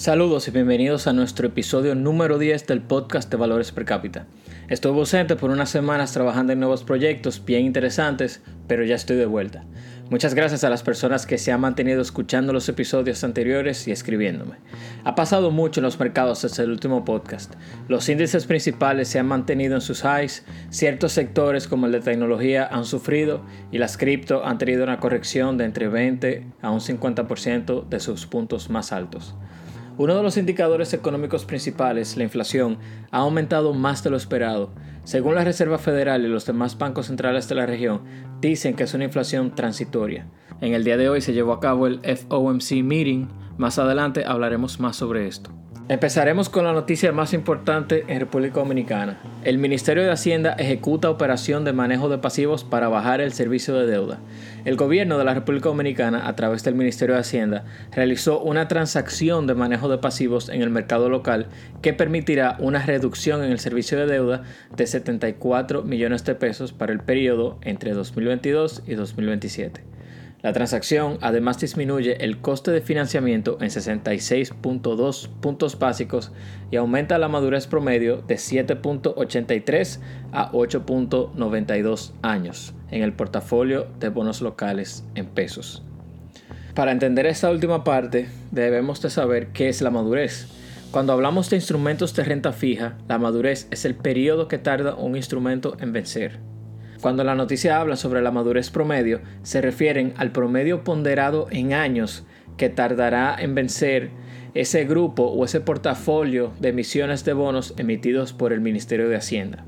Saludos y bienvenidos a nuestro episodio número 10 del podcast de Valores Per cápita. Estuve ausente por unas semanas trabajando en nuevos proyectos bien interesantes, pero ya estoy de vuelta. Muchas gracias a las personas que se han mantenido escuchando los episodios anteriores y escribiéndome. Ha pasado mucho en los mercados desde el último podcast. Los índices principales se han mantenido en sus highs, ciertos sectores como el de tecnología han sufrido y las cripto han tenido una corrección de entre 20 a un 50% de sus puntos más altos. Uno de los indicadores económicos principales, la inflación, ha aumentado más de lo esperado. Según la Reserva Federal y los demás bancos centrales de la región, dicen que es una inflación transitoria. En el día de hoy se llevó a cabo el FOMC Meeting. Más adelante hablaremos más sobre esto. Empezaremos con la noticia más importante en República Dominicana. El Ministerio de Hacienda ejecuta operación de manejo de pasivos para bajar el servicio de deuda. El gobierno de la República Dominicana, a través del Ministerio de Hacienda, realizó una transacción de manejo de pasivos en el mercado local que permitirá una reducción en el servicio de deuda de 74 millones de pesos para el periodo entre 2022 y 2027. La transacción además disminuye el coste de financiamiento en 66.2 puntos básicos y aumenta la madurez promedio de 7.83 a 8.92 años en el portafolio de bonos locales en pesos. Para entender esta última parte debemos de saber qué es la madurez. Cuando hablamos de instrumentos de renta fija, la madurez es el periodo que tarda un instrumento en vencer. Cuando la noticia habla sobre la madurez promedio, se refieren al promedio ponderado en años que tardará en vencer ese grupo o ese portafolio de emisiones de bonos emitidos por el Ministerio de Hacienda.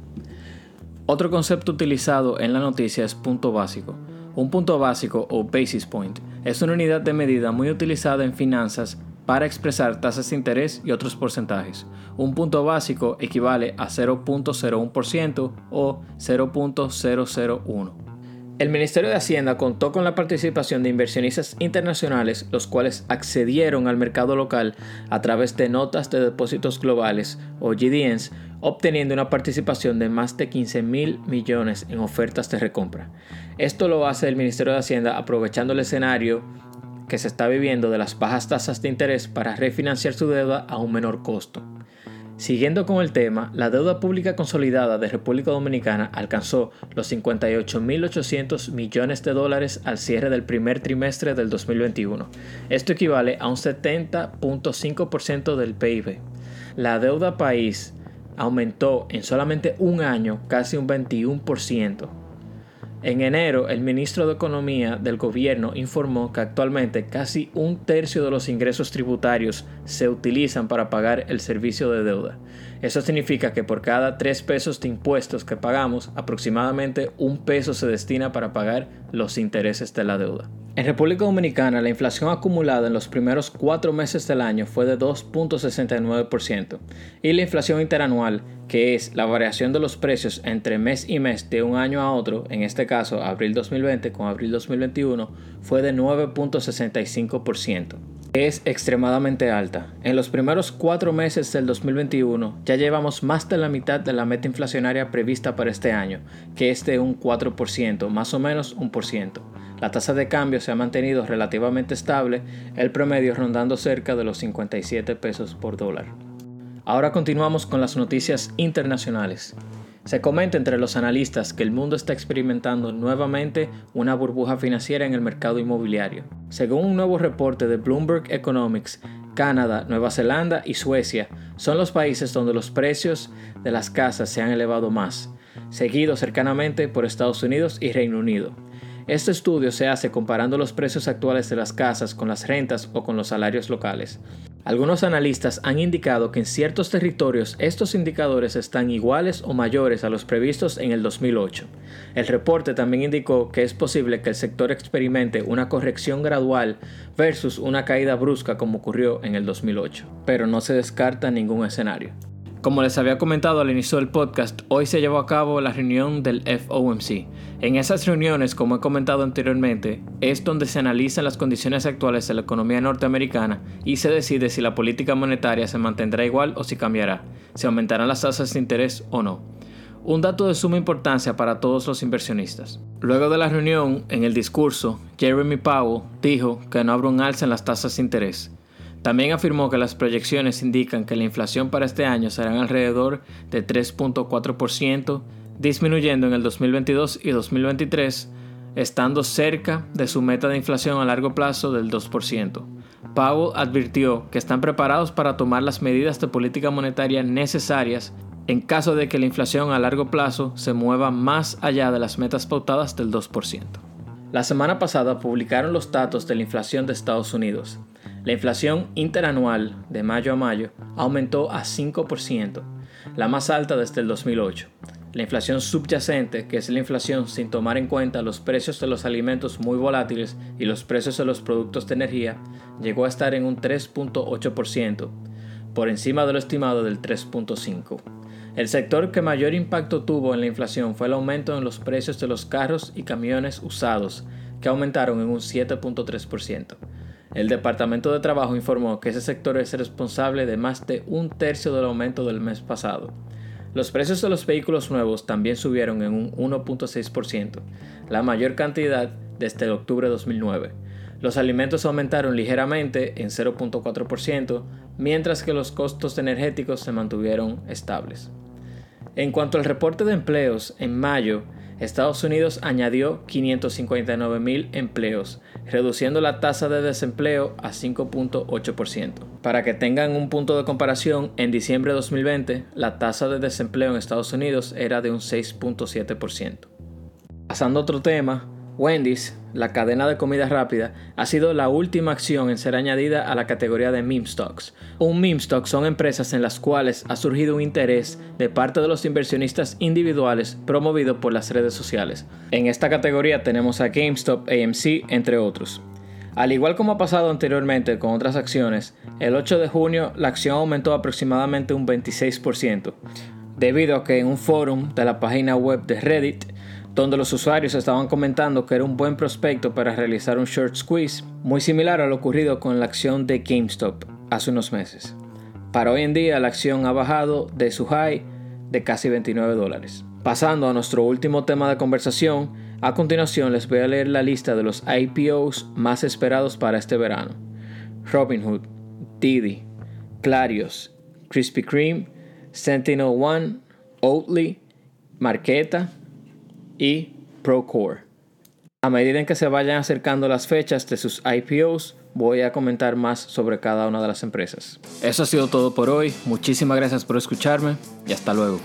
Otro concepto utilizado en la noticia es punto básico. Un punto básico o basis point es una unidad de medida muy utilizada en finanzas para expresar tasas de interés y otros porcentajes. Un punto básico equivale a 0.01% o 0.001. El Ministerio de Hacienda contó con la participación de inversionistas internacionales, los cuales accedieron al mercado local a través de notas de depósitos globales o GDNs, obteniendo una participación de más de 15 mil millones en ofertas de recompra. Esto lo hace el Ministerio de Hacienda aprovechando el escenario que se está viviendo de las bajas tasas de interés para refinanciar su deuda a un menor costo. Siguiendo con el tema, la deuda pública consolidada de República Dominicana alcanzó los 58.800 millones de dólares al cierre del primer trimestre del 2021. Esto equivale a un 70.5% del PIB. La deuda país aumentó en solamente un año casi un 21%. En enero, el ministro de Economía del gobierno informó que actualmente casi un tercio de los ingresos tributarios se utilizan para pagar el servicio de deuda. Eso significa que por cada 3 pesos de impuestos que pagamos, aproximadamente un peso se destina para pagar los intereses de la deuda. En República Dominicana, la inflación acumulada en los primeros cuatro meses del año fue de 2.69% y la inflación interanual, que es la variación de los precios entre mes y mes de un año a otro, en este caso abril 2020 con abril 2021, fue de 9.65%. Es extremadamente alta. En los primeros cuatro meses del 2021 ya llevamos más de la mitad de la meta inflacionaria prevista para este año, que es de un 4%, más o menos un por ciento. La tasa de cambio se ha mantenido relativamente estable, el promedio rondando cerca de los 57 pesos por dólar. Ahora continuamos con las noticias internacionales. Se comenta entre los analistas que el mundo está experimentando nuevamente una burbuja financiera en el mercado inmobiliario. Según un nuevo reporte de Bloomberg Economics, Canadá, Nueva Zelanda y Suecia son los países donde los precios de las casas se han elevado más, seguidos cercanamente por Estados Unidos y Reino Unido. Este estudio se hace comparando los precios actuales de las casas con las rentas o con los salarios locales. Algunos analistas han indicado que en ciertos territorios estos indicadores están iguales o mayores a los previstos en el 2008. El reporte también indicó que es posible que el sector experimente una corrección gradual versus una caída brusca como ocurrió en el 2008, pero no se descarta ningún escenario. Como les había comentado al inicio del podcast, hoy se llevó a cabo la reunión del FOMC. En esas reuniones, como he comentado anteriormente, es donde se analizan las condiciones actuales de la economía norteamericana y se decide si la política monetaria se mantendrá igual o si cambiará, si aumentarán las tasas de interés o no. Un dato de suma importancia para todos los inversionistas. Luego de la reunión, en el discurso, Jeremy Powell dijo que no habrá un alza en las tasas de interés También afirmó que las proyecciones indican que la inflación para este año será alrededor de 3.4%, disminuyendo en el 2022 y 2023, estando cerca de su meta de inflación a largo plazo del 2%. Powell advirtió que están preparados para tomar las medidas de política monetaria necesarias en caso de que la inflación a largo plazo se mueva más allá de las metas pautadas del 2%. La semana pasada publicaron los datos de la inflación de Estados Unidos. La inflación interanual de mayo a mayo aumentó a 5%, la más alta desde el 2008. La inflación subyacente, que es la inflación sin tomar en cuenta los precios de los alimentos muy volátiles y los precios de los productos de energía, llegó a estar en un 3.8%, por encima de lo estimado del 3.5%. El sector que mayor impacto tuvo en la inflación fue el aumento en los precios de los carros y camiones usados, que aumentaron en un 7.3%. El Departamento de Trabajo informó que ese sector es responsable de más de un tercio del aumento del mes pasado. Los precios de los vehículos nuevos también subieron en un 1.6%, la mayor cantidad desde octubre de 2009. Los alimentos aumentaron ligeramente en 0.4%, mientras que los costos energéticos se mantuvieron estables. En cuanto al reporte de empleos, en mayo, Estados Unidos añadió 559 mil empleos, reduciendo la tasa de desempleo a 5.8%. Para que tengan un punto de comparación, en diciembre de 2020 la tasa de desempleo en Estados Unidos era de un 6.7%. Pasando a otro tema, Wendy's, la cadena de comida rápida, ha sido la última acción en ser añadida a la categoría de meme stocks. Un meme stock son empresas en las cuales ha surgido un interés de parte de los inversionistas individuales promovido por las redes sociales. En esta categoría tenemos a GameStop, AMC, entre otros. Al igual como ha pasado anteriormente con otras acciones, el 8 de junio la acción aumentó aproximadamente un 26%, debido a que en un forum de la página web de Reddit donde los usuarios estaban comentando que era un buen prospecto para realizar un short squeeze, muy similar a lo ocurrido con la acción de GameStop hace unos meses. Para hoy en día la acción ha bajado de su high de casi 29 dólares. Pasando a nuestro último tema de conversación, a continuación les voy a leer la lista de los IPOs más esperados para este verano. Robinhood, Didi, Clarios, Krispy Kreme, Sentinel One, Oatly, Marqueta, y Procore. A medida en que se vayan acercando las fechas de sus IPOs, voy a comentar más sobre cada una de las empresas. Eso ha sido todo por hoy. Muchísimas gracias por escucharme y hasta luego.